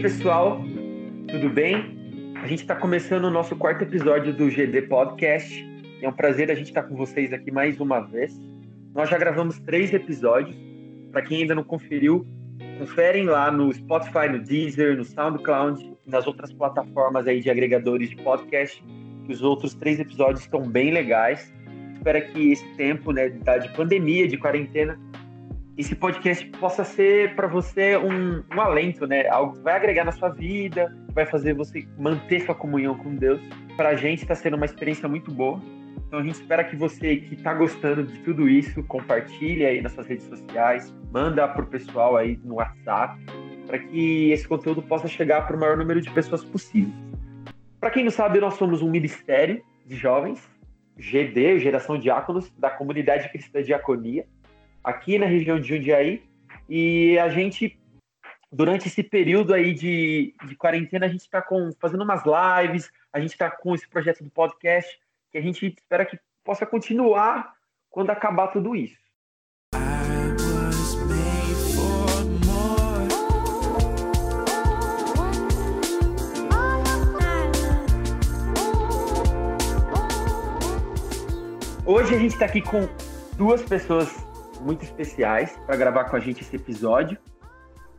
pessoal? Tudo bem? A gente está começando o nosso quarto episódio do GD Podcast. É um prazer a gente estar tá com vocês aqui mais uma vez. Nós já gravamos três episódios. Para quem ainda não conferiu, conferem lá no Spotify, no Deezer, no SoundCloud, nas outras plataformas aí de agregadores de podcast, que os outros três episódios estão bem legais. Espero que esse tempo né, de pandemia, de quarentena, esse podcast possa ser para você um, um, alento, né? Algo que vai agregar na sua vida, vai fazer você manter sua comunhão com Deus. Para a gente está sendo uma experiência muito boa. Então a gente espera que você que está gostando de tudo isso, compartilhe aí nas suas redes sociais, manda para o pessoal aí no WhatsApp, para que esse conteúdo possa chegar para o maior número de pessoas possível. Para quem não sabe, nós somos um ministério de jovens, GD, Geração Diáconos, da comunidade cristã Diaconia aqui na região de Jundiaí. E a gente, durante esse período aí de, de quarentena, a gente está fazendo umas lives, a gente está com esse projeto do podcast, que a gente espera que possa continuar quando acabar tudo isso. Hoje a gente está aqui com duas pessoas muito especiais para gravar com a gente esse episódio.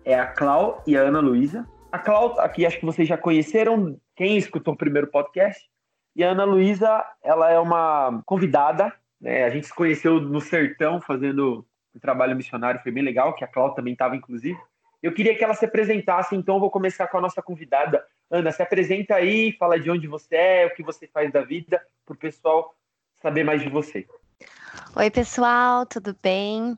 É a Clau e a Ana Luísa. A Clau, aqui acho que vocês já conheceram, quem escutou o primeiro podcast. E a Ana Luísa, ela é uma convidada, né? A gente se conheceu no Sertão, fazendo um trabalho missionário, foi bem legal, que a Clau também estava, inclusive. Eu queria que ela se apresentasse, então vou começar com a nossa convidada. Ana, se apresenta aí, fala de onde você é, o que você faz da vida, para o pessoal saber mais de você. Oi, pessoal, tudo bem?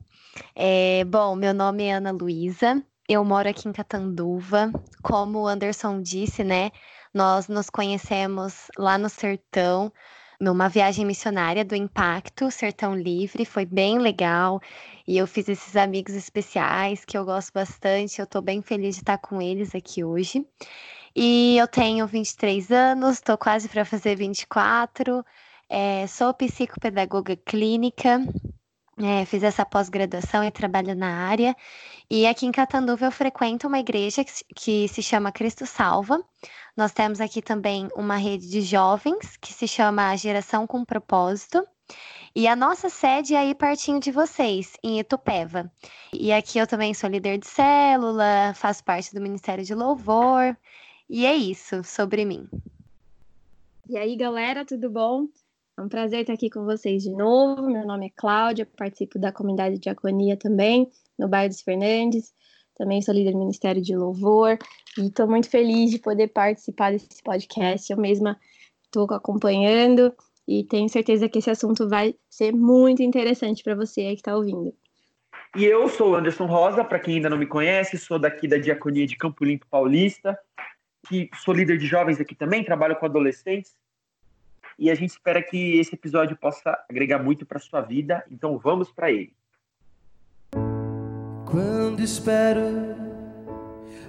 É, bom, meu nome é Ana Luísa, eu moro aqui em Catanduva. Como o Anderson disse, né? Nós nos conhecemos lá no Sertão, numa viagem missionária do Impacto, Sertão Livre, foi bem legal. E eu fiz esses amigos especiais que eu gosto bastante. Eu estou bem feliz de estar com eles aqui hoje. E eu tenho 23 anos, estou quase para fazer 24. É, sou psicopedagoga clínica, é, fiz essa pós-graduação e trabalho na área. E aqui em Catanduva eu frequento uma igreja que, se chama Cristo Salva. Nós temos aqui também uma rede de jovens que se chama Geração com Propósito. E a nossa sede é aí pertinho de vocês, em Itupeva. E aqui eu também sou líder de célula, faço parte do Ministério de Louvor. E é isso sobre mim. E aí, galera, tudo bom? É um prazer estar aqui com vocês de novo. Meu nome é Cláudia, participo da comunidade de diaconia também, no bairro dos Fernandes. Também sou líder do Ministério de Louvor e estou muito feliz de poder participar desse podcast. Eu mesma estou acompanhando e tenho certeza que esse assunto vai ser muito interessante para você aí que está ouvindo. E eu sou Anderson Rosa, para quem ainda não me conhece, sou daqui da Diaconia de Campo Limpo Paulista, que sou líder de jovens aqui também, trabalho com adolescentes e a gente espera que esse episódio possa agregar muito para sua vida. Então vamos para ele. Quando espero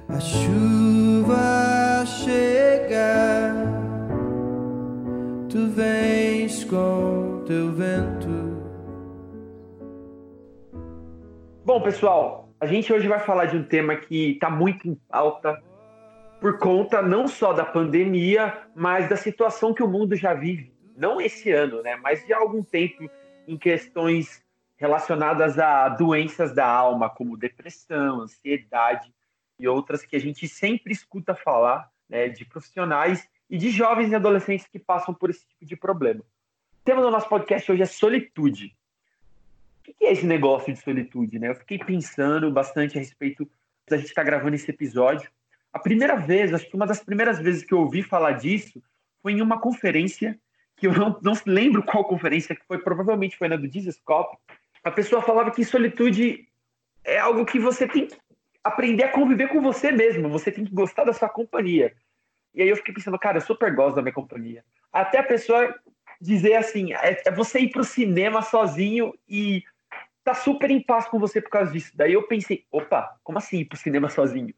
a chuva chegar, tu vens com teu vento. Bom, pessoal, a gente hoje vai falar de um tema que está muito em pauta por conta não só da pandemia, mas da situação que o mundo já vive, não esse ano, né, mas de algum tempo em questões relacionadas a doenças da alma, como depressão, ansiedade e outras que a gente sempre escuta falar, né, de profissionais e de jovens e adolescentes que passam por esse tipo de problema. O tema do nosso podcast hoje é solitude. O que é esse negócio de solitude? Né? Eu fiquei pensando bastante a respeito da gente estar tá gravando esse episódio a primeira vez, acho que uma das primeiras vezes que eu ouvi falar disso foi em uma conferência, que eu não, não lembro qual conferência que foi, provavelmente foi na do Disescope. A pessoa falava que solitude é algo que você tem que aprender a conviver com você mesmo, você tem que gostar da sua companhia. E aí eu fiquei pensando, cara, eu super gosto da minha companhia. Até a pessoa dizer assim, é, é você ir para o cinema sozinho e tá super em paz com você por causa disso. Daí eu pensei, opa, como assim ir pro cinema sozinho?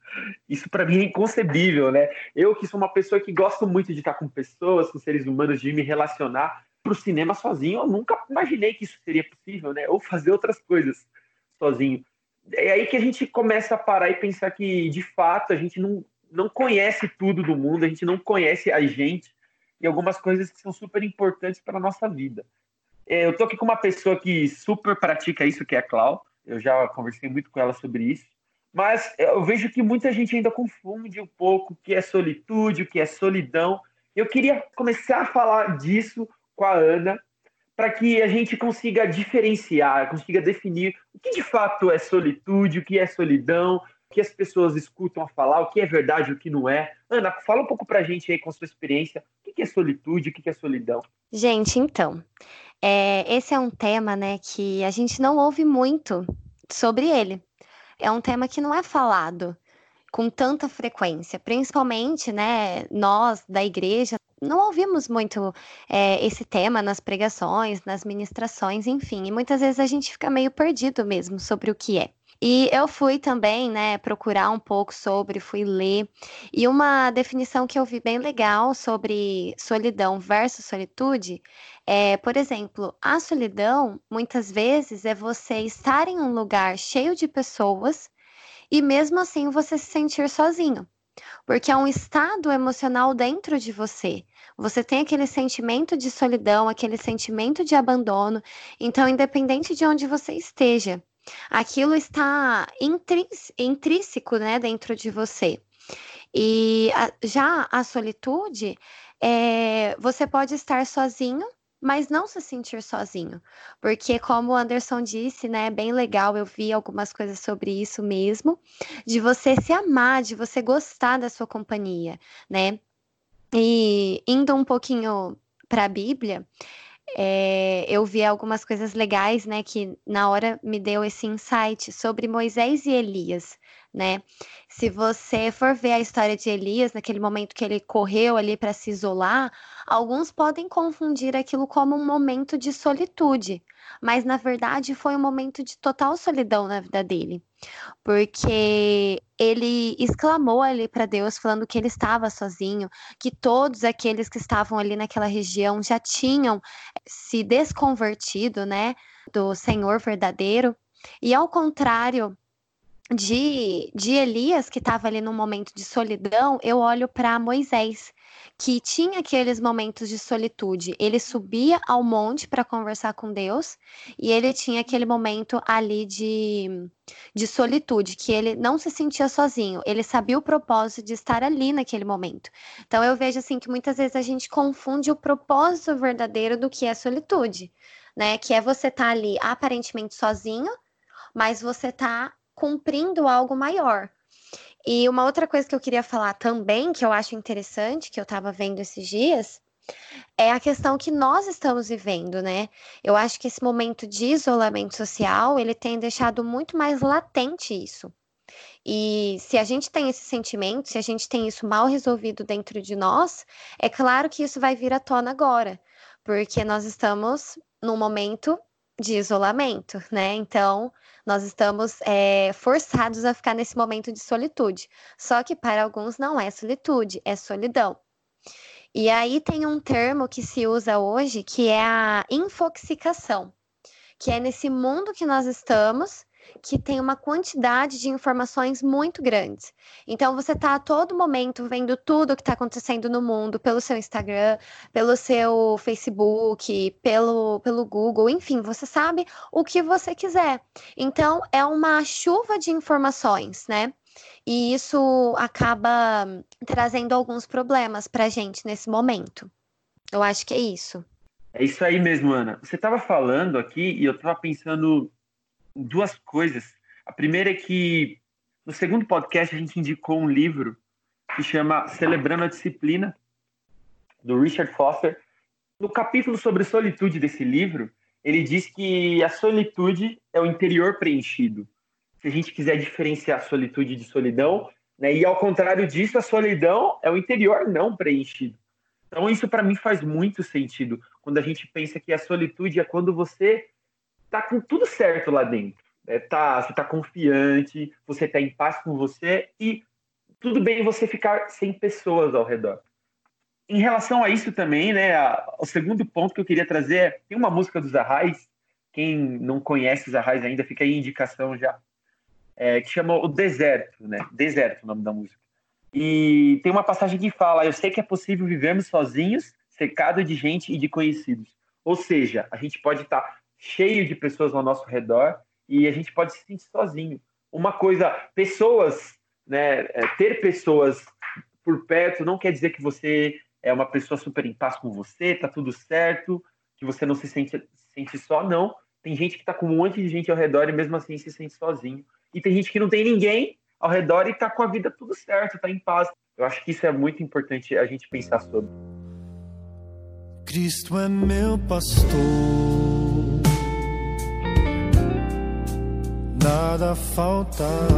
Isso para mim é inconcebível, né? Eu que sou uma pessoa que gosto muito de estar com pessoas, com seres humanos, de me relacionar pro cinema sozinho, eu nunca imaginei que isso seria possível, né? Ou fazer outras coisas sozinho. É aí que a gente começa a parar e pensar que, de fato, a gente não, não conhece tudo do mundo, a gente não conhece a gente e algumas coisas que são super importantes para nossa vida. Eu tô aqui com uma pessoa que super pratica isso, que é a Clau. Eu já conversei muito com ela sobre isso. Mas eu vejo que muita gente ainda confunde um pouco o que é solitude, o que é solidão. Eu queria começar a falar disso com a Ana, para que a gente consiga diferenciar, consiga definir o que de fato é solitude, o que é solidão, o que as pessoas escutam a falar, o que é verdade, o que não é. Ana, fala um pouco para a gente aí com a sua experiência, o que é solitude, o que é solidão. Gente, então, é, esse é um tema, né, que a gente não ouve muito sobre ele. É um tema que não é falado com tanta frequência, principalmente, né, nós da igreja não ouvimos muito é, esse tema nas pregações, nas ministrações, enfim, e muitas vezes a gente fica meio perdido mesmo sobre o que é. E eu fui também, né, procurar um pouco sobre, fui ler, e uma definição que eu vi bem legal sobre solidão versus solitude é, por exemplo, a solidão muitas vezes é você estar em um lugar cheio de pessoas e mesmo assim você se sentir sozinho porque é um estado emocional dentro de você. Você tem aquele sentimento de solidão, aquele sentimento de abandono. Então, independente de onde você esteja, aquilo está intrínseco né, dentro de você. E a, já a solitude, é, você pode estar sozinho mas não se sentir sozinho, porque como o Anderson disse, né, é bem legal, eu vi algumas coisas sobre isso mesmo, de você se amar, de você gostar da sua companhia, né? E indo um pouquinho para a Bíblia, é, eu vi algumas coisas legais, né, que na hora me deu esse insight sobre Moisés e Elias, né? Se você for ver a história de Elias, naquele momento que ele correu ali para se isolar, alguns podem confundir aquilo como um momento de solitude, mas na verdade foi um momento de total solidão na vida dele, porque ele exclamou ali para Deus, falando que ele estava sozinho, que todos aqueles que estavam ali naquela região já tinham se desconvertido, né, do Senhor verdadeiro. E ao contrário de, de Elias, que estava ali num momento de solidão, eu olho para Moisés, que tinha aqueles momentos de solitude. Ele subia ao monte para conversar com Deus e ele tinha aquele momento ali de, de solitude, que ele não se sentia sozinho, ele sabia o propósito de estar ali naquele momento. Então eu vejo assim que muitas vezes a gente confunde o propósito verdadeiro do que é solitude, né? Que é você estar tá ali aparentemente sozinho, mas você tá cumprindo algo maior. E uma outra coisa que eu queria falar também, que eu acho interessante, que eu estava vendo esses dias, é a questão que nós estamos vivendo, né? Eu acho que esse momento de isolamento social, ele tem deixado muito mais latente isso. E se a gente tem esse sentimento, se a gente tem isso mal resolvido dentro de nós, é claro que isso vai vir à tona agora, porque nós estamos num momento de isolamento, né? Então, nós estamos é, forçados a ficar nesse momento de solitude. Só que para alguns não é solitude, é solidão. E aí tem um termo que se usa hoje que é a infoxicação, que é nesse mundo que nós estamos, que tem uma quantidade de informações muito grandes. Então você está a todo momento vendo tudo o que está acontecendo no mundo pelo seu Instagram, pelo seu Facebook, pelo, pelo Google, enfim, você sabe o que você quiser. Então é uma chuva de informações, né? E isso acaba trazendo alguns problemas para a gente nesse momento. Eu acho que é isso. É isso aí mesmo, Ana. Você estava falando aqui e eu estava pensando duas coisas. A primeira é que no segundo podcast a gente indicou um livro que chama Celebrando a Disciplina, do Richard Foster. No capítulo sobre solitude desse livro, ele diz que a solitude é o interior preenchido. Se a gente quiser diferenciar solitude de solidão, né, e ao contrário disso, a solidão é o interior não preenchido. Então, isso para mim faz muito sentido quando a gente pensa que a solitude é quando você tá com tudo certo lá dentro. É, tá, você tá confiante, você tá em paz com você e tudo bem você ficar sem pessoas ao redor. Em relação a isso também, né, a, o segundo ponto que eu queria trazer é, tem uma música dos Arrais, quem não conhece os Arrais ainda, fica aí indicação já, é, que chama O Deserto, né, Deserto o nome da música. E tem uma passagem que fala: Eu sei que é possível vivermos sozinhos, cercado de gente e de conhecidos. Ou seja, a gente pode estar cheio de pessoas ao nosso redor e a gente pode se sentir sozinho. Uma coisa, pessoas, né, é, ter pessoas por perto não quer dizer que você é uma pessoa super em paz com você, tá tudo certo, que você não se sente, se sente só, não. Tem gente que tá com um monte de gente ao redor e mesmo assim se sente sozinho. E tem gente que não tem ninguém ao redor e tá com a vida tudo certo, tá em paz. Eu acho que isso é muito importante a gente pensar sobre. Cristo é meu pastor, nada faltará.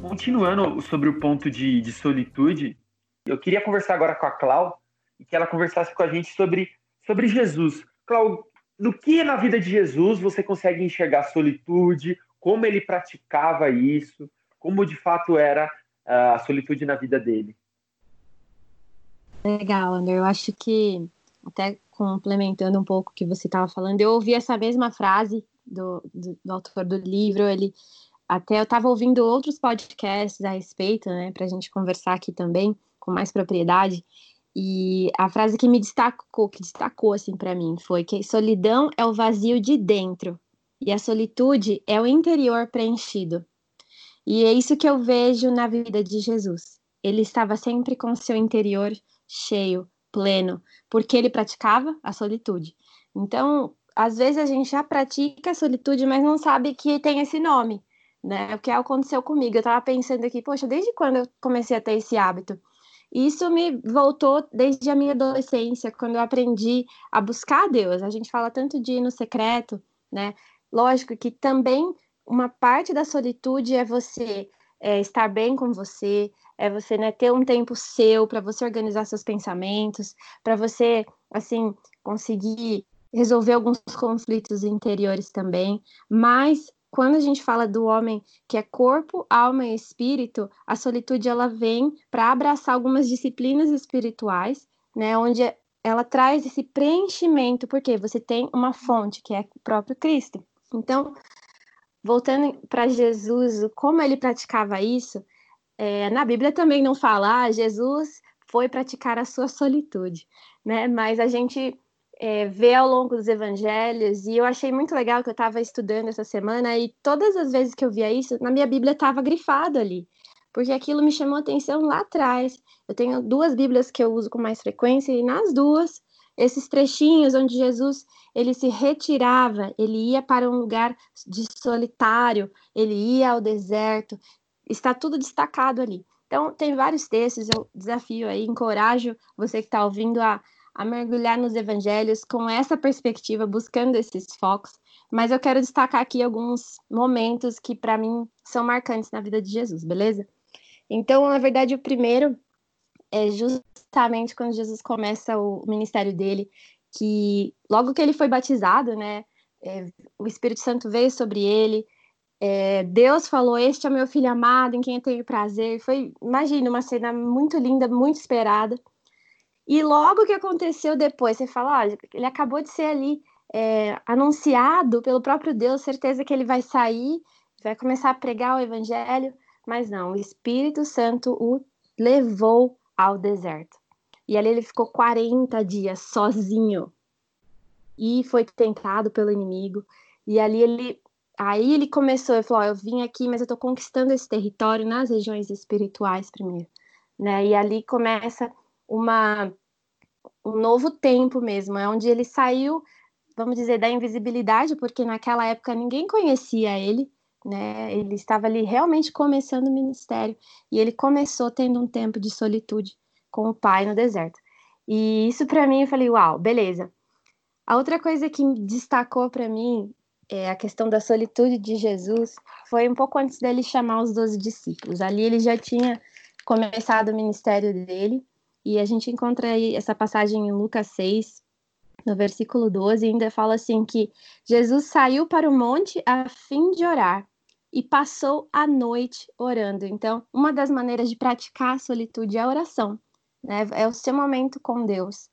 Continuando sobre o ponto de, de solitude, eu queria conversar agora com a Clau e que ela conversasse com a gente sobre, sobre Jesus. Clau, no que na vida de Jesus você consegue enxergar solitude, como ele praticava isso, como de fato era ah, a solitude na vida dele. Legal, André. Eu acho que, até complementando um pouco o que você estava falando, eu ouvi essa mesma frase do, do, do autor do livro. Ele até eu estava ouvindo outros podcasts a respeito, né, para a gente conversar aqui também com mais propriedade. E a frase que me destacou, que destacou assim para mim, foi que solidão é o vazio de dentro e a solitude é o interior preenchido. E é isso que eu vejo na vida de Jesus. Ele estava sempre com seu interior cheio, pleno, porque ele praticava a solitude. Então, às vezes a gente já pratica a solitude, mas não sabe que tem esse nome, né? O que aconteceu comigo. Eu estava pensando aqui, poxa, desde quando eu comecei a ter esse hábito? Isso me voltou desde a minha adolescência, quando eu aprendi a buscar Deus. A gente fala tanto de ir no secreto, né? Lógico que também uma parte da solitude é você é, estar bem com você, é você né, ter um tempo seu para você organizar seus pensamentos, para você assim conseguir resolver alguns conflitos interiores também. Mas quando a gente fala do homem que é corpo, alma e espírito, a solitude ela vem para abraçar algumas disciplinas espirituais, né, onde ela traz esse preenchimento, porque você tem uma fonte que é o próprio Cristo. Então, voltando para Jesus, como ele praticava isso, é, na Bíblia também não fala, ah, Jesus foi praticar a sua solitude, né? Mas a gente é, vê ao longo dos evangelhos, e eu achei muito legal que eu estava estudando essa semana, e todas as vezes que eu via isso, na minha Bíblia estava grifado ali, porque aquilo me chamou atenção lá atrás. Eu tenho duas Bíblias que eu uso com mais frequência, e nas duas esses trechinhos onde Jesus ele se retirava, ele ia para um lugar de solitário, ele ia ao deserto, está tudo destacado ali. Então, tem vários textos, eu desafio aí, encorajo você que está ouvindo a, a mergulhar nos evangelhos com essa perspectiva, buscando esses focos. Mas eu quero destacar aqui alguns momentos que, para mim, são marcantes na vida de Jesus, beleza? Então, na verdade, o primeiro é justamente quando Jesus começa o ministério dele, que logo que ele foi batizado, né, é, o Espírito Santo veio sobre ele, é, Deus falou: Este é meu filho amado, em quem eu tenho prazer. Foi, imagina, uma cena muito linda, muito esperada. E logo que aconteceu depois, você fala: olha, ele acabou de ser ali é, anunciado pelo próprio Deus, certeza que ele vai sair, vai começar a pregar o evangelho. Mas não, o Espírito Santo o levou ao deserto. E ali ele ficou 40 dias sozinho. E foi tentado pelo inimigo. E ali ele. Aí ele começou, ele falou: oh, eu vim aqui, mas eu estou conquistando esse território nas regiões espirituais primeiro. Né? E ali começa uma, um novo tempo mesmo, é onde ele saiu, vamos dizer, da invisibilidade, porque naquela época ninguém conhecia ele, né? Ele estava ali realmente começando o ministério e ele começou tendo um tempo de solitude com o pai no deserto. E isso para mim eu falei, uau, beleza. A outra coisa que destacou para mim é a questão da solitude de Jesus foi um pouco antes dele chamar os doze discípulos. Ali ele já tinha começado o ministério dele e a gente encontra aí essa passagem em Lucas 6, no versículo 12, ainda fala assim que Jesus saiu para o monte a fim de orar e passou a noite orando. Então, uma das maneiras de praticar a solitude é a oração, né? É o seu momento com Deus.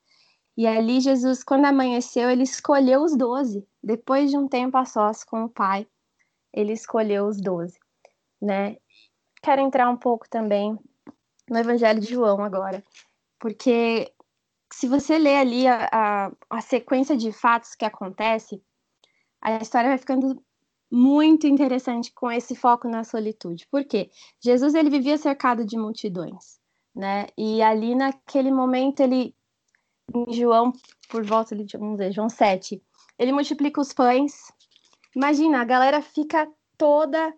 E ali Jesus, quando amanheceu, ele escolheu os doze. Depois de um tempo a sós com o Pai, ele escolheu os doze, né? quero entrar um pouco também no Evangelho de João agora, porque se você ler ali a, a, a sequência de fatos que acontece, a história vai ficando muito interessante com esse foco na solitude. Por quê? Jesus ele vivia cercado de multidões, né? E ali naquele momento ele em João por volta de vamos dizer, João 7, ele multiplica os pães. Imagina, a galera fica toda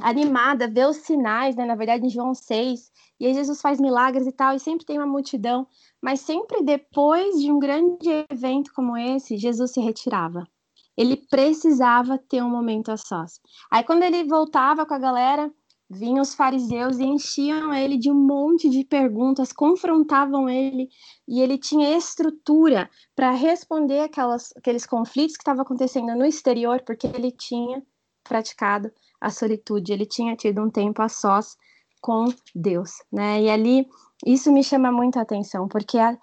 animada, vê os sinais, né? Na verdade, em João 6, e aí Jesus faz milagres e tal, e sempre tem uma multidão, mas sempre depois de um grande evento como esse, Jesus se retirava ele precisava ter um momento a sós. Aí quando ele voltava com a galera, vinham os fariseus e enchiam ele de um monte de perguntas, confrontavam ele, e ele tinha estrutura para responder aquelas, aqueles conflitos que estavam acontecendo no exterior, porque ele tinha praticado a solitude, ele tinha tido um tempo a sós com Deus, né? E ali isso me chama muito a atenção, porque a,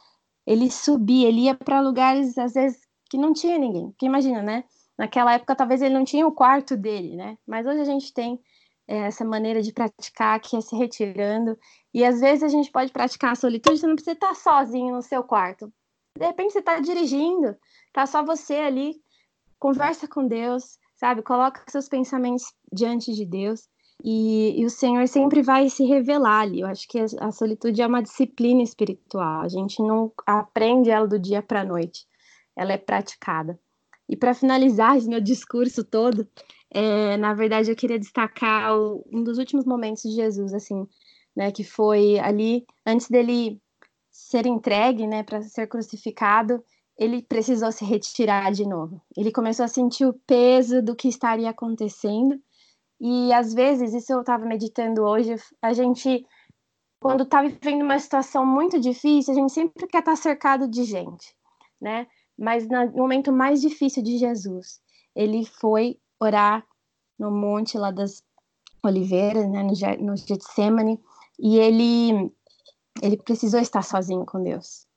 ele subia, ele ia para lugares às vezes que não tinha ninguém. Porque imagina, né? Naquela época talvez ele não tinha o quarto dele, né? Mas hoje a gente tem é, essa maneira de praticar que é se retirando. E às vezes a gente pode praticar a solitude, você não precisa estar sozinho no seu quarto. De repente você está dirigindo, tá só você ali, conversa com Deus, sabe? Coloca seus pensamentos diante de Deus. E, e, o Senhor sempre vai se revelar ali. Eu acho que a, a, solitude é uma disciplina espiritual. A gente não aprende ela do dia para a noite ela é praticada. E para finalizar meu discurso todo, é, na verdade eu queria destacar o, um dos últimos momentos de Jesus, assim, né, que foi ali antes dele ser entregue, né, para ser crucificado, ele precisou se retirar de novo. Ele começou a sentir o peso do que estaria acontecendo. E às vezes, isso eu estava meditando hoje, a gente, quando está vivendo uma situação muito difícil, a gente sempre quer estar tá cercado de gente, né? Mas no momento mais difícil de Jesus, ele foi orar no monte lá das oliveiras, né, no, no Getsemane, e ele ele precisou estar sozinho com Deus.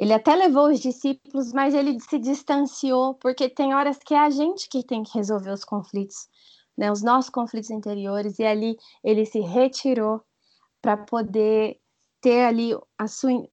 Ele até levou os discípulos, mas ele se distanciou, porque tem horas que é a gente que tem que resolver os conflitos, né, os nossos conflitos interiores, e ali ele se retirou para poder ter ali a sua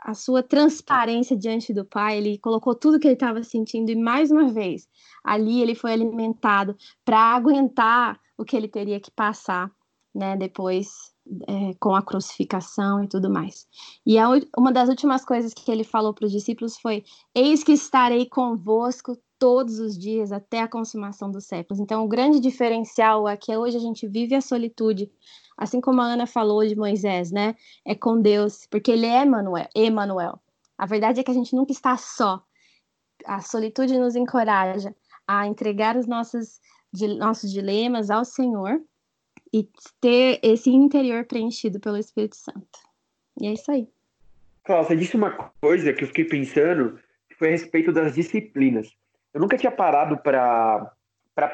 a sua transparência diante do pai, ele colocou tudo que ele estava sentindo e mais uma vez ali ele foi alimentado para aguentar o que ele teria que passar, né, depois é, com a crucificação e tudo mais. E a, uma das últimas coisas que ele falou para os discípulos foi: Eis que estarei convosco todos os dias até a consumação dos séculos. Então, o grande diferencial é que hoje a gente vive a solitude assim como a Ana falou de Moisés, né? É com Deus, porque ele é Emanuel. Emanuel. A verdade é que a gente nunca está só. A solitude nos encoraja a entregar os nossos, nossos dilemas ao Senhor e ter esse interior preenchido pelo Espírito Santo. E é isso aí. Cláudia, você disse uma coisa que eu fiquei pensando, que foi a respeito das disciplinas. Eu nunca tinha parado para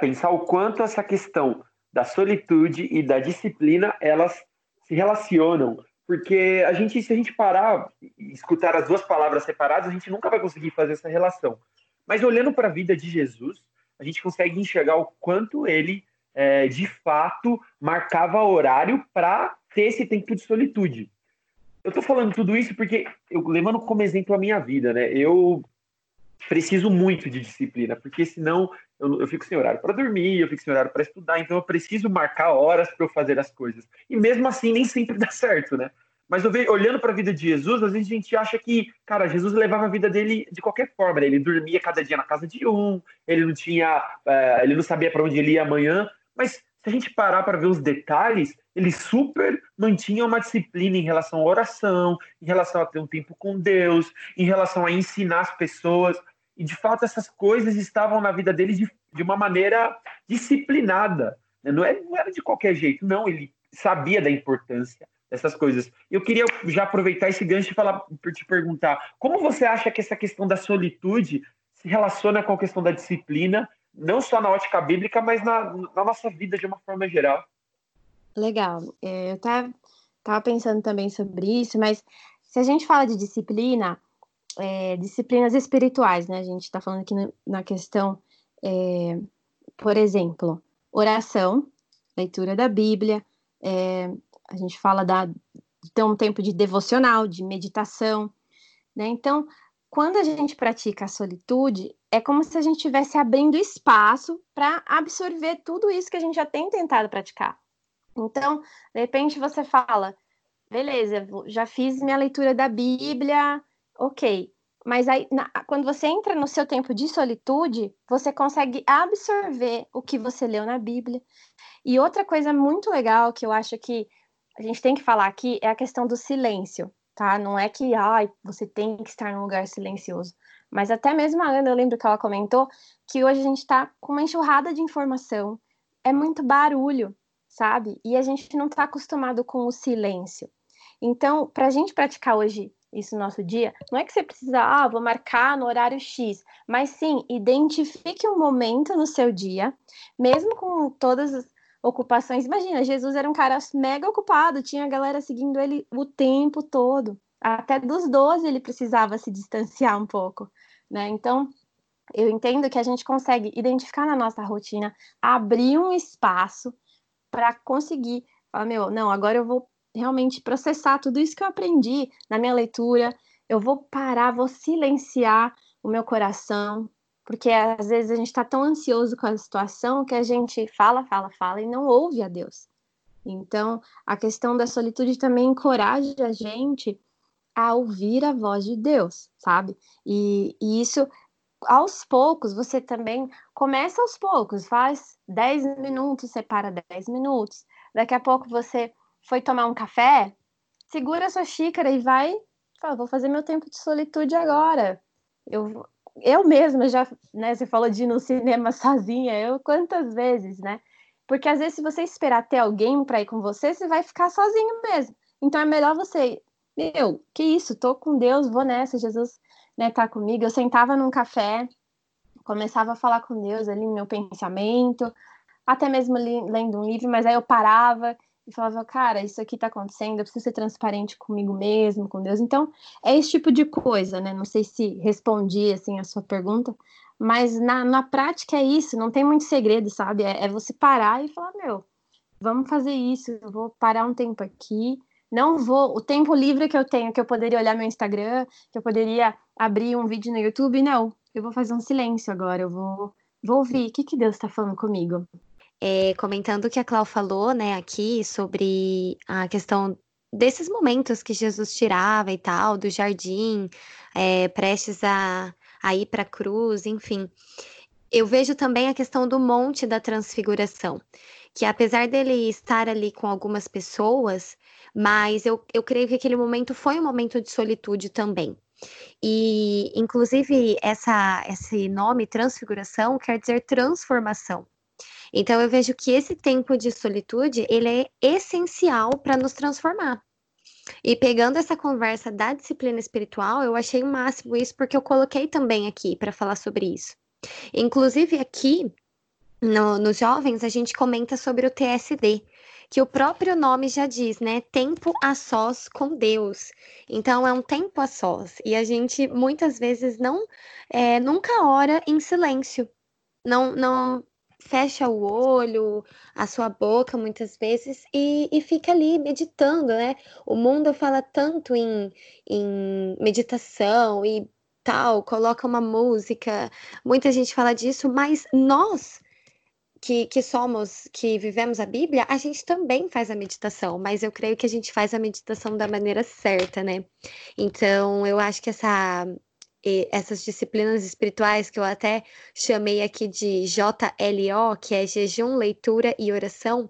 pensar o quanto essa questão da solitude e da disciplina, elas se relacionam. Porque a gente, se a gente parar e escutar as duas palavras separadas, a gente nunca vai conseguir fazer essa relação. Mas olhando para a vida de Jesus, a gente consegue enxergar o quanto ele, é, de fato, marcava horário para ter esse tempo de solitude. Eu estou falando tudo isso porque eu levando como exemplo a minha vida, né? Eu preciso muito de disciplina, porque senão eu, eu fico sem horário para dormir, eu fico sem horário para estudar, então eu preciso marcar horas para eu fazer as coisas. E mesmo assim, nem sempre dá certo, né? Mas vejo, olhando para a vida de Jesus, às vezes a gente acha que, cara, Jesus levava a vida dele de qualquer forma. Né? Ele dormia cada dia na casa de um, ele não tinha, uh, ele não sabia para onde ele ia amanhã. Mas se a gente parar para ver os detalhes, ele super mantinha uma disciplina em relação à oração, em relação a ter um tempo com Deus, em relação a ensinar as pessoas. E de fato essas coisas estavam na vida dele de, de uma maneira disciplinada. Né? Não, é, não era de qualquer jeito, não. Ele sabia da importância dessas coisas. Eu queria já aproveitar esse gancho e falar, te perguntar, como você acha que essa questão da solitude se relaciona com a questão da disciplina, não só na ótica bíblica, mas na, na nossa vida de uma forma geral? Legal. É, eu estava pensando também sobre isso, mas se a gente fala de disciplina, é, disciplinas espirituais, né? A gente está falando aqui na, questão, é, por exemplo, oração, leitura da Bíblia, é, a gente fala da, ter um tempo de devocional, de meditação, né? Então, quando a gente pratica a solitude, é como se a gente estivesse abrindo espaço para absorver tudo isso que a gente já tem tentado praticar. Então, de repente você fala, beleza, já fiz minha leitura da Bíblia, ok. Mas aí, na, quando você entra no seu tempo de solitude, você consegue absorver o que você leu na Bíblia. E outra coisa muito legal que eu acho que a gente tem que falar aqui é a questão do silêncio tá? Não é que ai, você tem que estar num lugar silencioso. Mas até mesmo a Ana, eu lembro que ela comentou que hoje a gente está com uma enxurrada de informação, é muito barulho, sabe? E a gente não está acostumado com o silêncio. Então, para a gente praticar hoje isso no nosso dia, não é que você precisa, ah, vou marcar no horário X, mas sim, identifique um momento no seu dia, mesmo com todas as ocupações. Imagina, Jesus era um cara mega ocupado, tinha a galera seguindo ele o tempo todo. Até dos 12 ele precisava se distanciar um pouco, né? Então, eu entendo que a gente consegue identificar na nossa rotina, abrir um espaço para conseguir falar, meu, não, agora eu vou realmente processar tudo isso que eu aprendi na minha leitura, eu vou parar, vou silenciar o meu coração, porque às vezes a gente está tão ansioso com a situação que a gente fala, fala, fala e não ouve a Deus. Então, a questão da solitude também encoraja a gente a ouvir a voz de Deus, sabe? E, e isso, aos poucos, você também começa aos poucos, faz 10 minutos, separa 10 minutos. Daqui a pouco você foi tomar um café, segura a sua xícara e vai, fala, vou fazer meu tempo de solitude agora. Eu, eu mesma já, né, você falou de ir no cinema sozinha, eu quantas vezes, né? Porque às vezes se você esperar ter alguém para ir com você, você vai ficar sozinho mesmo. Então é melhor você, meu, que isso, tô com Deus, vou nessa, Jesus, né, tá comigo. Eu sentava num café, começava a falar com Deus ali no meu pensamento, até mesmo lendo um livro, mas aí eu parava e falava, cara, isso aqui tá acontecendo, eu preciso ser transparente comigo mesmo, com Deus. Então, é esse tipo de coisa, né? Não sei se respondi, assim, a sua pergunta, mas na, na prática é isso, não tem muito segredo, sabe? É, é você parar e falar, meu, vamos fazer isso, eu vou parar um tempo aqui, não vou, o tempo livre que eu tenho, que eu poderia olhar meu Instagram, que eu poderia abrir um vídeo no YouTube, não, eu vou fazer um silêncio agora, eu vou, vou ouvir, o que, que Deus está falando comigo? é, comentando o que a Clau falou, né, aqui sobre a questão desses momentos que Jesus tirava e tal, do jardim, é, prestes a, a ir para a cruz, enfim. Eu vejo também a questão do monte da transfiguração, que apesar dele estar ali com algumas pessoas, mas eu, eu creio que aquele momento foi um momento de solitude também. E, inclusive, essa, esse nome, transfiguração, quer dizer transformação. Então eu vejo que esse tempo de solitude, ele é essencial para nos transformar. E pegando essa conversa da disciplina espiritual, eu achei o máximo isso porque eu coloquei também aqui para falar sobre isso. Inclusive aqui no, nos jovens a gente comenta sobre o TSD, que o próprio nome já diz, né? Tempo a sós com Deus. Então é um tempo a sós. E a gente muitas vezes não, é, nunca ora em silêncio. Não, não fecha o olho, a sua boca muitas vezes e, e fica ali meditando, né? O mundo fala tanto em, em meditação e tal, coloca uma música, muita gente fala disso, mas nós que, que somos, que vivemos a Bíblia, a gente também faz a meditação, mas eu creio que a gente faz a meditação da maneira certa, né? Então, eu acho que essa essas disciplinas espirituais que eu até chamei aqui de JLO, que é jejum, leitura e oração,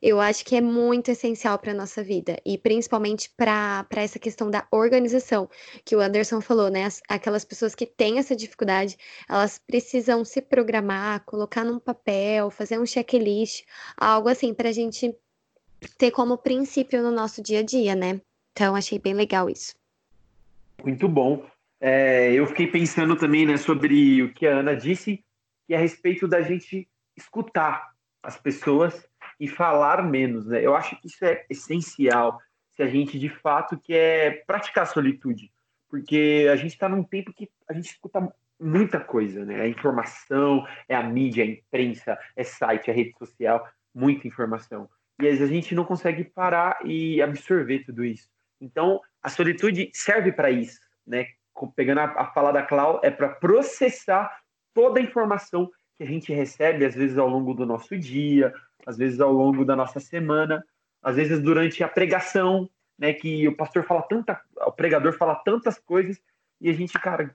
eu acho que é muito essencial para a nossa vida e principalmente para essa questão da organização que o Anderson falou, né? As, aquelas pessoas que têm essa dificuldade, elas precisam se programar, colocar num papel, fazer um checklist, algo assim, para a gente ter como princípio no nosso dia a dia, né? Então, achei bem legal isso. Muito bom. É, eu fiquei pensando também né, sobre o que a Ana disse, que é a respeito da gente escutar as pessoas e falar menos. Né? Eu acho que isso é essencial se a gente de fato quer praticar solitude, porque a gente está num tempo que a gente escuta muita coisa, né? A informação, é a mídia, a imprensa, é site, é rede social, muita informação. e às vezes a gente não consegue parar e absorver tudo isso. Então, a solitude serve para isso, né? Pegando a, a fala da Clau, é para processar toda a informação que a gente recebe, às vezes ao longo do nosso dia, às vezes ao longo da nossa semana, às vezes durante a pregação, né? Que o pastor fala tanta, o pregador fala tantas coisas e a gente, cara,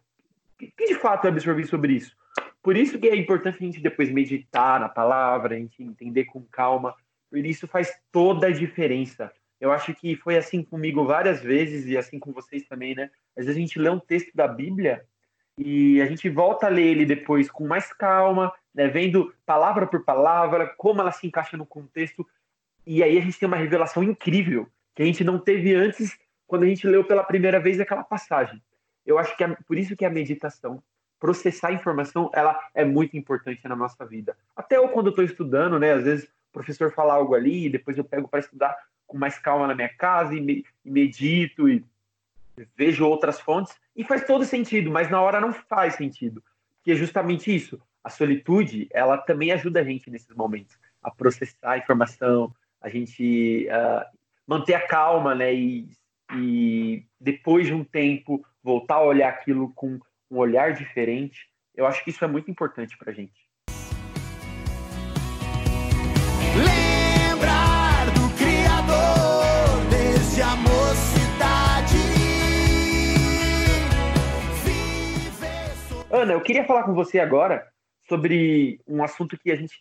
que de fato é absorver sobre isso? Por isso que é importante a gente depois meditar na palavra, a gente entender com calma, por isso faz toda a diferença. Eu acho que foi assim comigo várias vezes e assim com vocês também, né? Às vezes a gente lê um texto da Bíblia e a gente volta a ler ele depois com mais calma, né? Vendo palavra por palavra, como ela se encaixa no contexto. E aí a gente tem uma revelação incrível que a gente não teve antes quando a gente leu pela primeira vez aquela passagem. Eu acho que é por isso que a meditação, processar a informação, ela é muito importante na nossa vida. Até eu quando estou estudando, né? Às vezes o professor fala algo ali, e depois eu pego para estudar com mais calma na minha casa e, me, e medito e vejo outras fontes e faz todo sentido, mas na hora não faz sentido, que é justamente isso. A solitude, ela também ajuda a gente nesses momentos a processar a informação, a gente uh, manter a calma, né? E, e depois de um tempo voltar a olhar aquilo com um olhar diferente. Eu acho que isso é muito importante para a gente. Ana, eu queria falar com você agora sobre um assunto que a gente,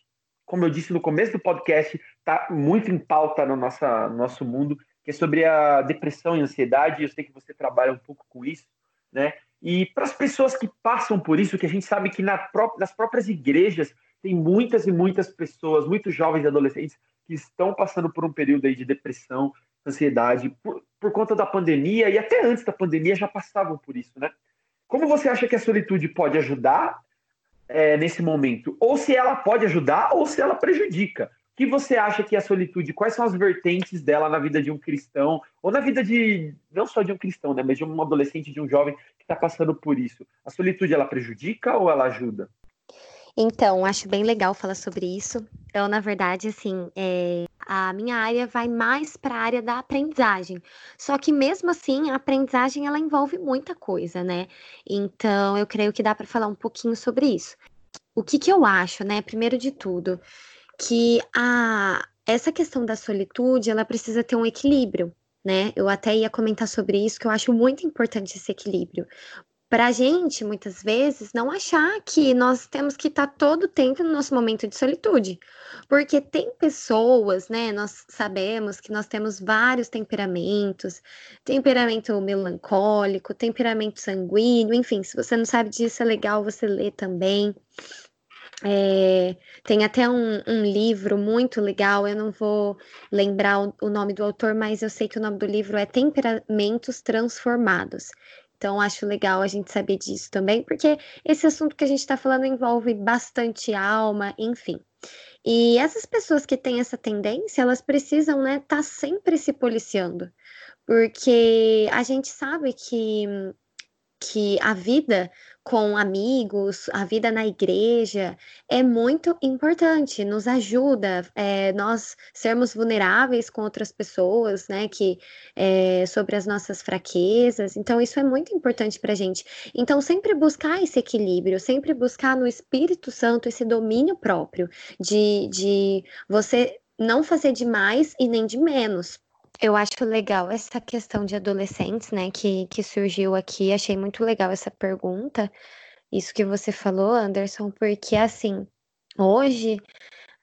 como eu disse no começo do podcast, está muito em pauta no nossa, nosso mundo, que é sobre a depressão e ansiedade. Eu sei que você trabalha um pouco com isso, né? E para as pessoas que passam por isso, que a gente sabe que na pró nas próprias igrejas tem muitas e muitas pessoas, muitos jovens e adolescentes que estão passando por um período aí de depressão, ansiedade, por, por conta da pandemia e até antes da pandemia já passavam por isso, né? Como você acha que a solitude pode ajudar é, nesse momento? Ou se ela pode ajudar ou se ela prejudica? O que você acha que é a solitude? Quais são as vertentes dela na vida de um cristão? Ou na vida de, não só de um cristão, né? Mas de um adolescente, de um jovem que está passando por isso. A solitude, ela prejudica ou ela ajuda? Então, acho bem legal falar sobre isso. Eu, na verdade, assim, é, a minha área vai mais para a área da aprendizagem. Só que mesmo assim, a aprendizagem ela envolve muita coisa, né? Então, eu creio que dá para falar um pouquinho sobre isso. O que, que eu acho, né? Primeiro de tudo, que a, essa questão da solitude, ela precisa ter um equilíbrio, né? Eu até ia comentar sobre isso, que eu acho muito importante esse equilíbrio. Para a gente, muitas vezes, não achar que nós temos que estar todo o tempo no nosso momento de solitude. Porque tem pessoas, né? Nós sabemos que nós temos vários temperamentos, temperamento melancólico, temperamento sanguíneo, enfim, se você não sabe disso, é legal você ler também. É, tem até um, um, livro muito legal, eu não vou lembrar o, o, nome do autor, mas eu sei que o nome do livro é Temperamentos Transformados. Então, acho legal a gente saber disso também, porque esse assunto que a gente está falando envolve bastante alma, enfim. E essas pessoas que têm essa tendência, elas precisam, né, estar tá sempre se policiando, porque a gente sabe que, que a vida com amigos, a vida na igreja é muito importante, nos ajuda é, nós sermos vulneráveis com outras pessoas, né? Que é, sobre as nossas fraquezas. Então isso é muito importante para gente. Então sempre buscar esse equilíbrio, sempre buscar no Espírito Santo esse domínio próprio de, de você não fazer de mais e nem de menos, eu acho legal essa questão de adolescentes, né, que, que surgiu aqui. Achei muito legal essa pergunta, isso que você falou, Anderson, porque assim, hoje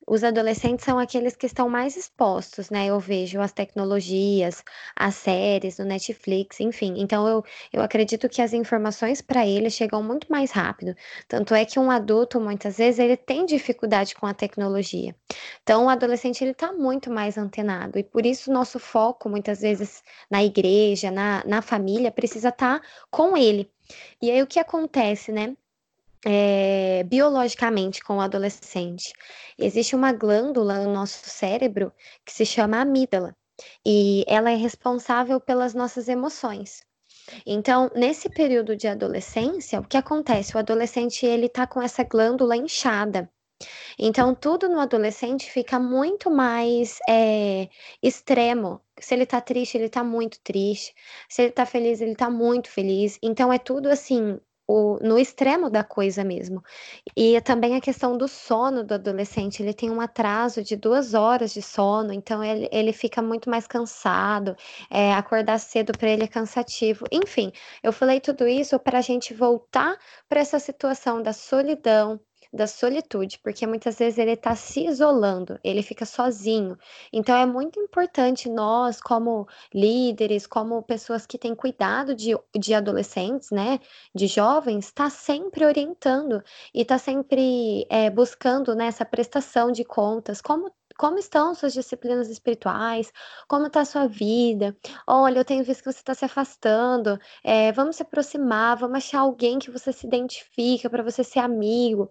os adolescentes são aqueles que estão mais expostos, né? Eu vejo as tecnologias, as séries no Netflix, enfim. Então eu, eu acredito que as informações para eles chegam muito mais rápido. Tanto é que um adulto muitas vezes ele tem dificuldade com a tecnologia. Então o adolescente ele está muito mais antenado e por isso nosso foco muitas vezes na igreja, na, na família precisa estar tá com ele. E aí o que acontece, né? É, biologicamente com o adolescente. Existe uma glândula no nosso cérebro que se chama amígdala e ela é responsável pelas nossas emoções. Então, nesse período de adolescência, o que acontece? O adolescente ele está com essa glândula inchada. Então, tudo no adolescente fica muito mais é, extremo. Se ele tá triste, ele tá muito triste. Se ele tá feliz, ele tá muito feliz. Então, é tudo assim, o, no extremo da coisa mesmo. E também a questão do sono do adolescente, ele tem um atraso de duas horas de sono, então ele, ele fica muito mais cansado, é, acordar cedo para ele é cansativo. Enfim, eu falei tudo isso para a gente voltar para essa situação da solidão, da solitude, porque muitas vezes ele está se isolando, ele fica sozinho. Então é muito importante nós, como líderes, como pessoas que têm cuidado de, de adolescentes, né, de jovens, estar tá sempre orientando e estar tá sempre é, buscando né, prestação de contas, como como estão suas disciplinas espirituais, como está a sua vida. Olha, eu tenho visto que você está se afastando. É, vamos se aproximar, vamos achar alguém que você se identifica para você ser amigo.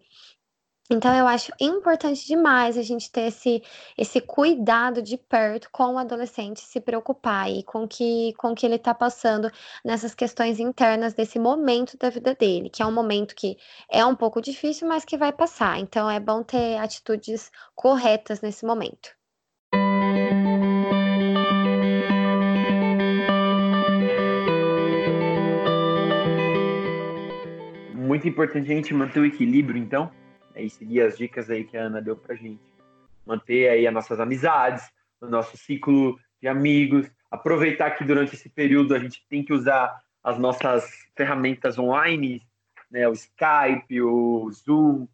Então, eu acho importante demais a gente ter esse, esse cuidado de perto com o adolescente, se preocupar e com que, com que ele está passando nessas questões internas desse momento da vida dele, que é um momento que é um pouco difícil, mas que vai passar. Então, é bom ter atitudes corretas nesse momento. Muito importante a gente manter o equilíbrio, então e seguir as dicas aí que a Ana deu pra gente. Manter aí as nossas amizades, o nosso ciclo de amigos, aproveitar que durante esse período a gente tem que usar as nossas ferramentas online, né, o Skype, o Zoom,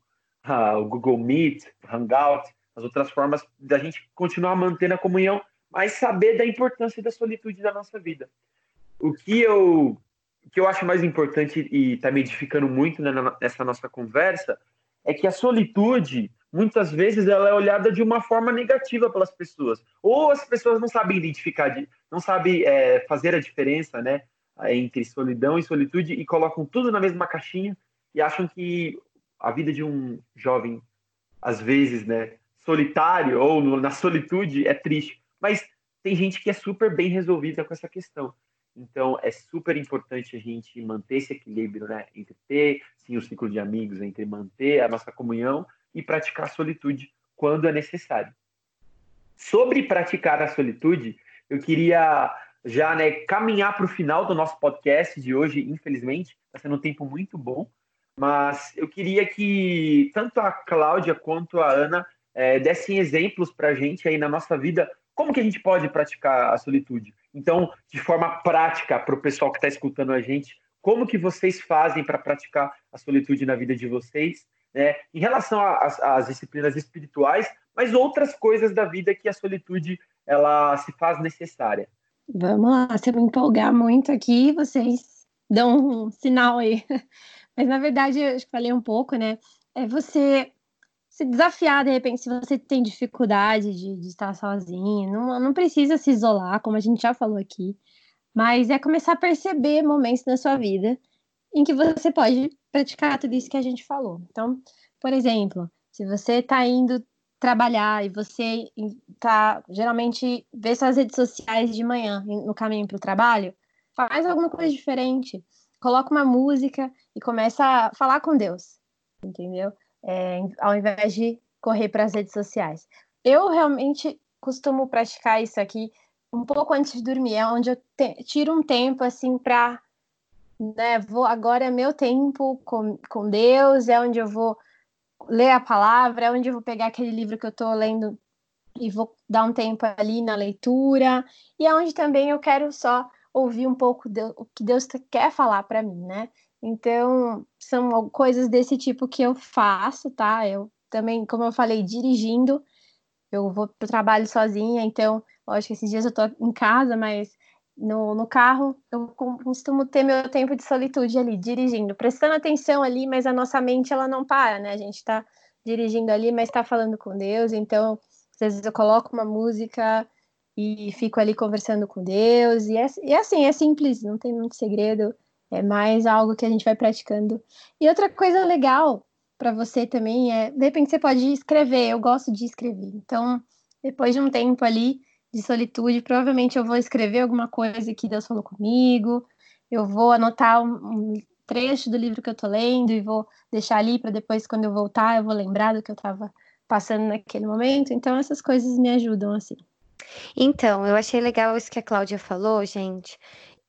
o Google Meet, o Hangout, as outras formas da gente continuar mantendo a comunhão, mas saber da importância da solitude da nossa vida. O que eu, que eu acho mais importante e está me edificando muito né, nessa nossa conversa é que a solitude, muitas vezes, ela é olhada de uma forma negativa pelas pessoas. Ou as pessoas não sabem identificar, não sabem é, fazer a diferença né, entre solidão e solitude e colocam tudo na mesma caixinha e acham que a vida de um jovem, às vezes, né, solitário ou na solitude é triste. Mas tem gente que é super bem resolvida com essa questão. Então, é super importante a gente manter esse equilíbrio, né? Entre ter, sim, o ciclo de amigos, entre manter a nossa comunhão e praticar a solitude quando é necessário. Sobre praticar a solitude, eu queria já né, caminhar para o final do nosso podcast de hoje, infelizmente. Está sendo um tempo muito bom, mas eu queria que tanto a Cláudia quanto a Ana é, dessem exemplos para a gente aí na nossa vida, como que a gente pode praticar a solitude então, de forma prática, para o pessoal que está escutando a gente, como que vocês fazem para praticar a solitude na vida de vocês, né? Em relação às disciplinas espirituais, mas outras coisas da vida que a solitude ela se faz necessária. Vamos lá, se eu me empolgar muito aqui, vocês dão um sinal aí. Mas na verdade, eu falei um pouco, né? É você se desafiar, de repente, se você tem dificuldade de, de estar sozinho, não, não precisa se isolar, como a gente já falou aqui, mas é começar a perceber momentos na sua vida em que você pode praticar tudo isso que a gente falou. Então, por exemplo, se você está indo trabalhar e você tá geralmente vê suas redes sociais de manhã no caminho para o trabalho, faz alguma coisa diferente. Coloca uma música e começa a falar com Deus, entendeu? É, ao invés de correr para as redes sociais. Eu realmente costumo praticar isso aqui um pouco antes de dormir, é onde eu te, tiro um tempo assim para, né, vou agora é meu tempo com, com Deus, é onde eu vou ler a palavra, é onde eu vou pegar aquele livro que eu estou lendo e vou dar um tempo ali na leitura, e é onde também eu quero só ouvir um pouco de, o que Deus quer falar para mim, né? Então, são coisas desse tipo que eu faço, tá? Eu também, como eu falei, dirigindo, eu vou para o trabalho sozinha, então, lógico que esses dias eu estou em casa, mas no, no carro eu costumo ter meu tempo de solitude ali, dirigindo, prestando atenção ali, mas a nossa mente ela não para, né? A gente está dirigindo ali, mas está falando com Deus, então às vezes eu coloco uma música e fico ali conversando com Deus, e é, e é assim, é simples, não tem muito segredo. É mais algo que a gente vai praticando. E outra coisa legal para você também é, de repente você pode escrever. Eu gosto de escrever. Então, depois de um tempo ali de solitude, provavelmente eu vou escrever alguma coisa que Deus falou comigo. Eu vou anotar um, trecho do livro que eu tô lendo e vou deixar ali para depois, quando eu voltar, eu vou lembrar do que eu estava passando naquele momento. Então, essas coisas me ajudam, assim. Então, eu achei legal isso que a Cláudia falou, gente.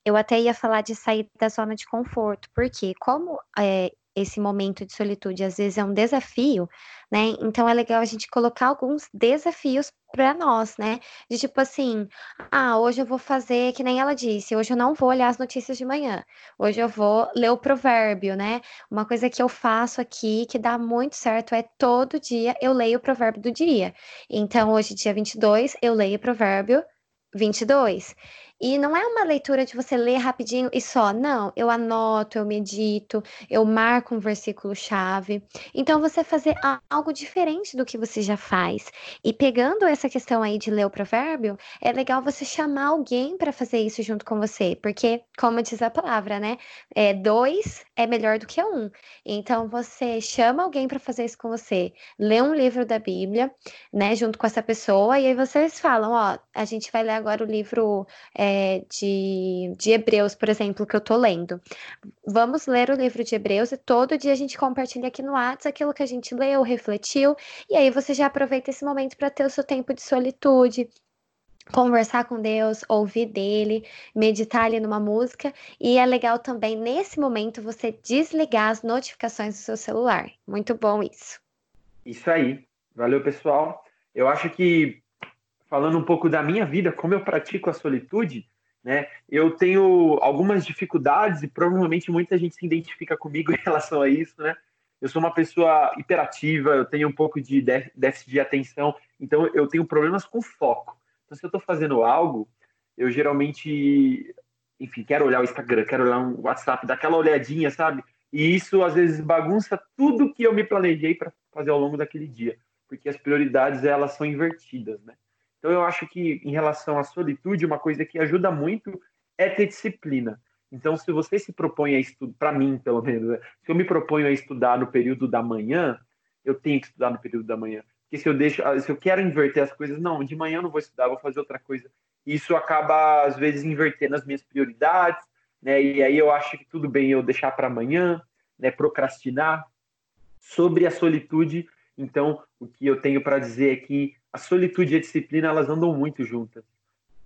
Eu até ia falar de sair da zona de conforto, porque como é, esse momento de solitude às vezes é um desafio, né? Então é legal a gente colocar alguns desafios para nós, né? De tipo assim, ah, hoje eu vou fazer que nem ela disse, hoje eu não vou olhar as notícias de manhã. Hoje eu vou ler o provérbio, né? Uma coisa que eu faço aqui que dá muito certo é todo dia eu leio o provérbio do dia. Então hoje dia 22 eu leio o provérbio 22. E não é uma leitura de você ler rapidinho e só, não. Eu anoto, eu medito, eu marco um versículo-chave. Então, você fazer algo diferente do que você já faz. E pegando essa questão aí de ler o provérbio, é legal você chamar alguém para fazer isso junto com você. Porque, como diz a palavra, né? É, dois é melhor do que um. Então, você chama alguém para fazer isso com você. Lê um livro da Bíblia, né? Junto com essa pessoa. E aí vocês falam, ó, a gente vai ler agora o livro. É, é, de, de Hebreus, por exemplo, que eu tô lendo. Vamos ler o livro de Hebreus e todo dia a gente compartilha aqui no WhatsApp aquilo que a gente leu, refletiu, e aí você já aproveita esse momento para ter o seu tempo de solitude, conversar com Deus, ouvir dele, meditar ali numa música. E é legal também, nesse momento, você desligar as notificações do seu celular. Muito bom isso. Isso aí. Valeu, pessoal. Eu acho que falando um pouco da minha vida, como eu pratico a solitude, né? Eu tenho algumas dificuldades e provavelmente muita gente se identifica comigo em relação a isso, né? Eu sou uma pessoa hiperativa, eu tenho um pouco de déficit de atenção, então eu tenho problemas com foco. Então, se eu estou fazendo algo, eu geralmente, enfim, quero olhar o Instagram, quero olhar um WhatsApp, dar aquela olhadinha, sabe? E isso às vezes bagunça tudo que eu me planejei para fazer ao longo daquele dia, porque as prioridades elas são invertidas, né? Então, eu acho que em relação à solitude, uma coisa que ajuda muito é ter disciplina. Então, se você se propõe a estudar, para mim, pelo menos, né? se eu me proponho a estudar no período da manhã, eu tenho que estudar no período da manhã. Porque se eu deixo, ah, se eu quero inverter as coisas, não, de manhã eu não vou estudar, vou fazer outra coisa. Isso acaba às vezes invertendo as minhas prioridades, né? E aí eu acho que tudo bem eu deixar para amanhã, né? Procrastinar. Sobre a solitude, então, o que eu tenho para dizer é que a solitude e a disciplina elas andam muito juntas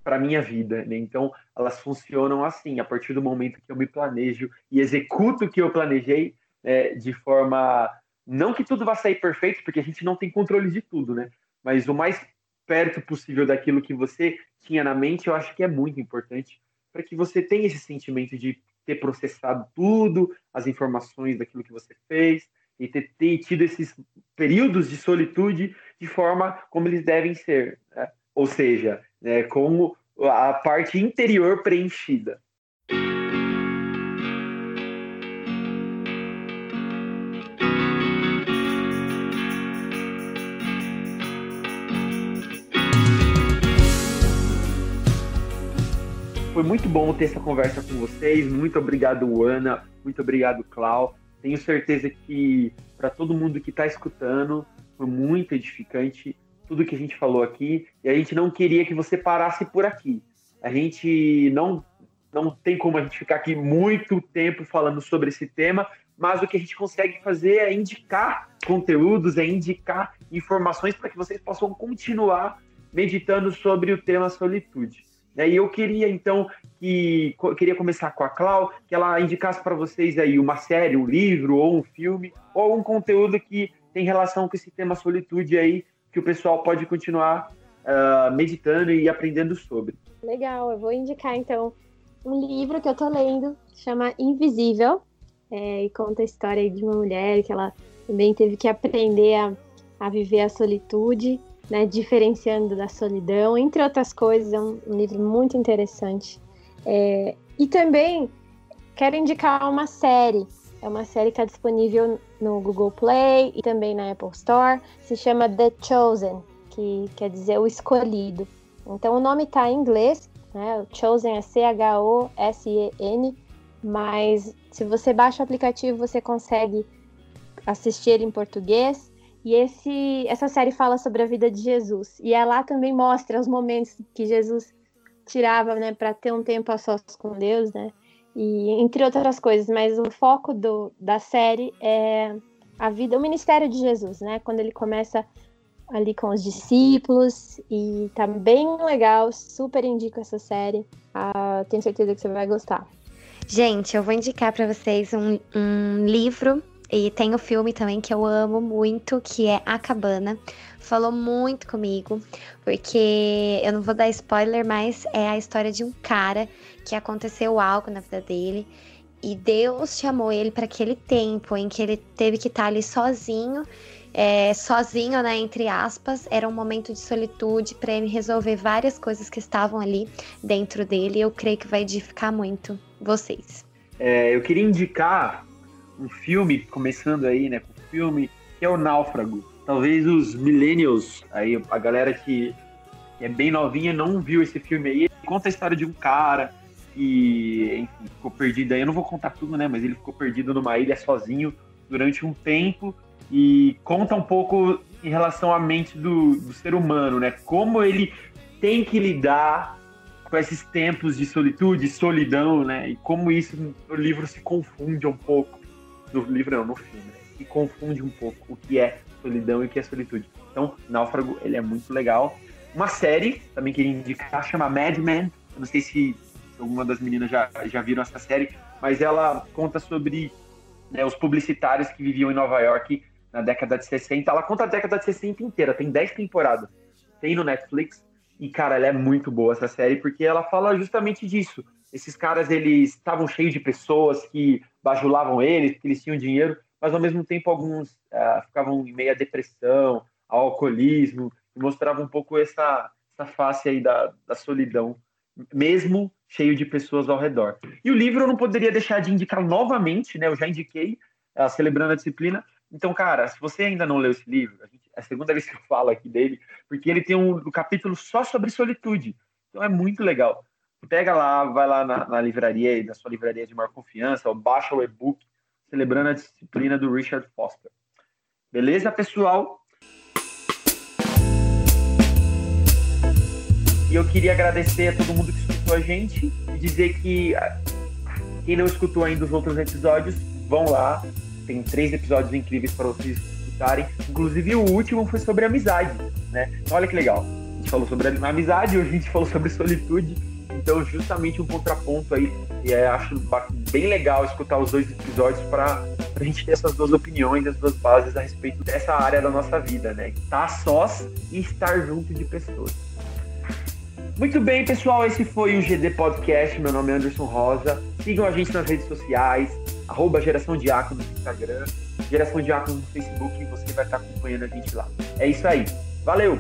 para minha vida, né? Então elas funcionam assim. A partir do momento que eu me planejo e executo o que eu planejei é, de forma não que tudo vá sair perfeito, porque a gente não tem controle de tudo, né? Mas o mais perto possível daquilo que você tinha na mente, eu acho que é muito importante para que você tenha esse sentimento de ter processado tudo, as informações daquilo que você fez, e ter, ter, tido esses períodos de solitude de forma como eles devem ser, né? ou seja, né, com a parte interior preenchida. Foi muito bom ter essa conversa com vocês. Muito obrigado, Ana. Muito obrigado, Clau. Tenho certeza que para todo mundo que está escutando foi muito edificante tudo que a gente falou aqui e a gente não queria que você parasse por aqui. A gente não não tem como a gente ficar aqui muito tempo falando sobre esse tema, mas o que a gente consegue fazer é indicar conteúdos, é indicar informações para que vocês possam continuar meditando sobre o tema solitude. Né? E eu queria, então, que queria começar com a Clau, que ela indicasse para vocês aí uma série, um livro, ou um filme, ou um conteúdo que tem relação com esse tema solitude aí, que o pessoal pode continuar uh, meditando e aprendendo sobre. Legal, eu vou indicar, então, um livro que eu tô lendo, chama Invisível, é, e conta a história de uma mulher que ela também teve que aprender a, a viver a solitude, né, diferenciando da solidão, entre outras coisas. É um, livro muito interessante. É, e também quero indicar uma série. É uma série que está disponível no Google Play e também na Apple Store. Se chama The Chosen, que quer dizer o escolhido. Então o nome está em inglês, né? Chosen é C-H-O-S-E-N, mas se você baixa o aplicativo você consegue assistir em português e esse, essa série fala sobre a vida de Jesus. E ela também mostra os momentos que Jesus tirava, né, para ter um tempo a sós com Deus, né? E entre outras coisas, mas o foco do, da série é a vida, o ministério de Jesus, né? Quando ele começa ali com os discípulos e tá bem legal, super indico essa série. Ah, tenho certeza que você vai gostar. Gente, eu vou indicar para vocês um, um livro e tem o filme também que eu amo muito, que é A Cabana. Falou muito comigo, porque eu não vou dar spoiler, mas é a história de um cara que aconteceu algo na vida dele e Deus chamou ele para aquele tempo em que ele teve que estar ali sozinho, é, sozinho, né, entre aspas, era um momento de solitude para ele resolver várias coisas que estavam ali dentro dele. Eu creio que vai edificar muito vocês. É, eu queria indicar um filme, começando aí, né, com o filme que é o Náufrago. Talvez os millennials, aí a galera que é bem novinha não viu esse filme aí. Ele conta a história de um cara que, enfim, ficou perdido aí. Eu não vou contar tudo, né? Mas ele ficou perdido numa ilha sozinho durante um tempo e conta um pouco em relação à mente do, do ser humano, né? Como ele tem que lidar com esses tempos de solitude, solidão, né? E como isso no livro se confunde um pouco. No livro não, no filme, né? Se confunde um pouco o que é solidão e o que é solitude. Então, Náufrago, ele é muito legal. Uma série, também queria indicar, chama Mad Men. Eu não sei se alguma das meninas já, já viram essa série, mas ela conta sobre né, os publicitários que viviam em Nova York na década de 60. Ela conta a década de 60 inteira, tem 10 temporadas. Tem no Netflix. E, cara, ela é muito boa essa série, porque ela fala justamente disso. Esses caras, eles estavam cheios de pessoas que bajulavam eles, que eles tinham dinheiro, mas ao mesmo tempo alguns uh, ficavam em meia depressão, ao alcoolismo, e mostravam um pouco essa, essa face aí da, da solidão, mesmo cheio de pessoas ao redor. E o livro eu não poderia deixar de indicar novamente, né? Eu já indiquei, uh, Celebrando a Disciplina. Então, cara, se você ainda não leu esse livro, a, gente, é a segunda vez que eu falo aqui dele, porque ele tem um, um, capítulo só sobre solitude. Então é muito legal. Pega lá, vai lá na, na livraria, na sua livraria de maior confiança, ou baixa o e-book Celebrando a Disciplina do Richard Foster. Beleza, pessoal? E eu queria agradecer a todo mundo que escutou a gente e dizer que ah, quem não escutou ainda os outros episódios, vão lá. Tem três episódios incríveis para vocês escutarem. Inclusive o último foi sobre amizade, né? Então, olha que legal. A gente falou sobre amizade, hoje a gente falou sobre solitude. Então, justamente um contraponto aí. E é, acho bem legal escutar os dois episódios para a gente ter essas duas opiniões, as duas bases a respeito dessa área da nossa vida, né? Estar sós e estar junto de pessoas. Muito bem, pessoal, esse foi o GD Podcast. Meu nome é Anderson Rosa. Sigam a gente nas redes sociais, arroba Geração no Instagram, Geração no Facebook, você vai estar acompanhando a gente lá. É isso aí. Valeu!